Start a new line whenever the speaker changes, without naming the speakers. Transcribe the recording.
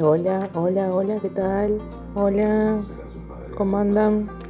Hola, hola, hola, ¿qué tal? Hola, ¿cómo andan?